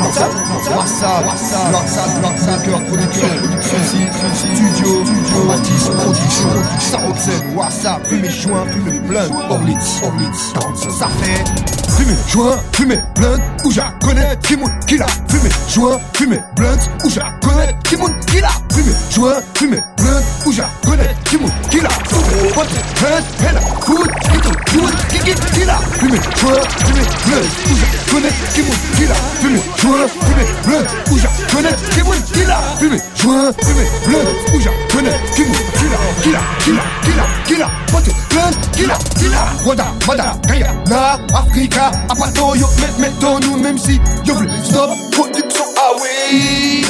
WhatsApp, WhatsApp, WhatsApp, WhatsApp, cœur, producteur, studio, Matisse, production, Saroxène, WhatsApp, fumer joint, fumer blunt, Orlitz, Orlitz, ça fait fumer joint, fumer blunt, où connaître qui monte, qui l'a fumé joint, fumer blunt, où connaître qui monte, qui l'a fumé joint, fumer blunt, où connaître qui monte, qui l'a blunt, l'a fumé joint, fumer blunt, où j'ai connaître qui monte, qui l'a fumé joint, fumer blunt, où j'ai connaître qui monte, qui l'a fumé joint, fumer blunt, où j'ai connaître qui monte, qui l'a, qui l'a, qui l'a, qui l'a, qui l'a, what blunt, qui l'a, qui l'a, Wada, Wada, Kaya, Na, Africa, Apato, yo, met, mettons nous, même si, yo, stop, production, ah oui.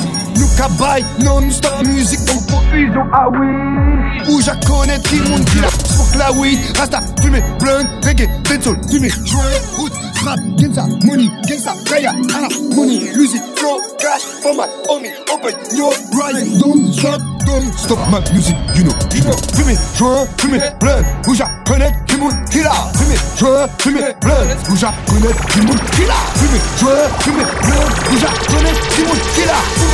Cabaye, non-stop musique, on profusion, ah oui. Où j'ai connais monde qui la smoke la weed, rasta, fumé, blunt, reggae, dancehall, fumé, joint, route, rap, gangsta, money, gangsta, kaya, ah, money, music, flow, cash, format, homie, open, your rise, don't stop, don't stop my music, you know, you know. Fumé, joint, fumé, blunt, où j'ai connais qui la, fumé, joint, fumé, blunt, où j'ai connais qui la, fumé, joint, fumé, blunt, où j'ai connais qui la,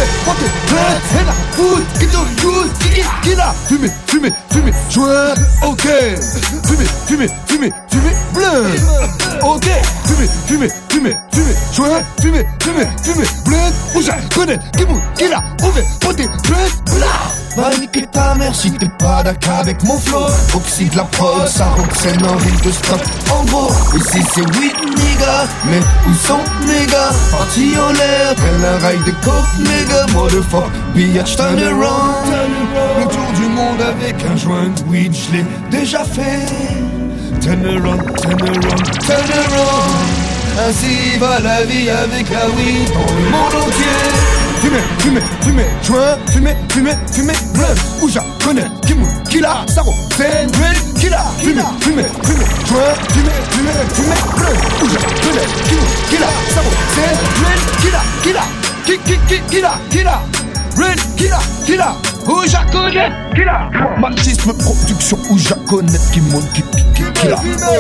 et la food, qui te use, qui qui, qui la, fumé, fumé, fumé, joint, ok, fumé, fumé, fumé, fumé, blunt, ok, fumé, fumé, fumé, fumé, joint, fumé, fumé, fumé, blunt, où j'ai connais qui monde qui la, ouvert, porte, blunt, blunt. Va niquer ta mère si t'es pas d'accord avec mon flow. Oxyde la prod, ça roxène en rime de stock En gros, ici c'est oui nigga. Mais où sont mes gars? Parti en l'air, tel un rail de coke nigga Motherfuck, bitch, turn around. Le tour du monde avec un joint de weed, je l'ai déjà fait. Turn around, turn around, turn around. Ainsi va la vie avec la weed dans le monde entier Fumé, fumé, fumé, joint, fumé, fumé, fumé, blunt, où j'ai connais, qui mou, qui l'a, saro, c'est qui l'a, fumé, fumé, fumé, joint, fumé, fumé, fumé, blunt, où j'ai connais, qui mou, qui l'a, saro, c'est qui l'a, qui l'a, qui, qui, qui, qui l'a, qui l'a, Red, qui l'a, qui l'a, où j'ai connais, qui l'a, Marxisme production, où j'ai connais, qui monte, qui, qui, qui, qui l'a, fumé,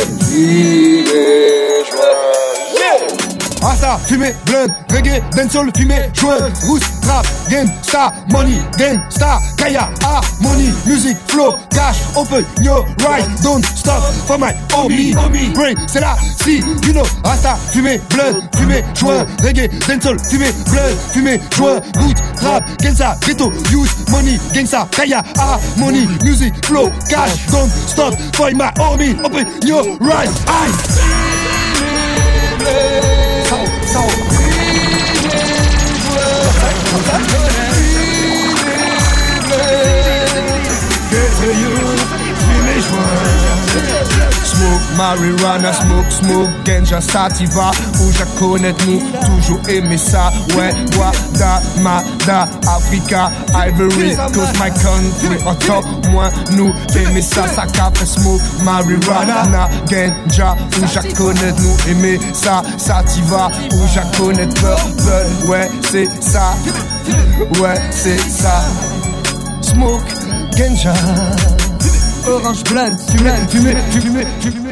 Rasta, fumé, blunt, reggae, dancehall, fumé, joint, rousse, trap, gangsta, money, gangsta, kaya, harmony, music, flow, cash, open your right, don't stop for my homie, brain, c'est là, si, you know, Rasta, fumé, blunt, fumé, joint, reggae, dancehall, fumé, blunt, fumé, joint, root, trap, gangsta, ghetto, youth, money, gangsta, kaya, harmony, music, flow, cash, don't stop for my homie, open your right eyes. Marijuana, smoke, smoke, ganja, sativa Où j'ai connaître nous, toujours aimé ça. Ouais, Wada, Mada, Africa, Ivory Coast, my country Autant moins nous aimer ça, ça capte Smoke, marijuana, na, ganja Où j'ai connaître nous, aimer ça, sativa Où j'ai connaître purple, ouais, c'est ça. Ouais, c'est ça. Smoke, ganja. Orange blend, fumé, fumé, fumé, fumé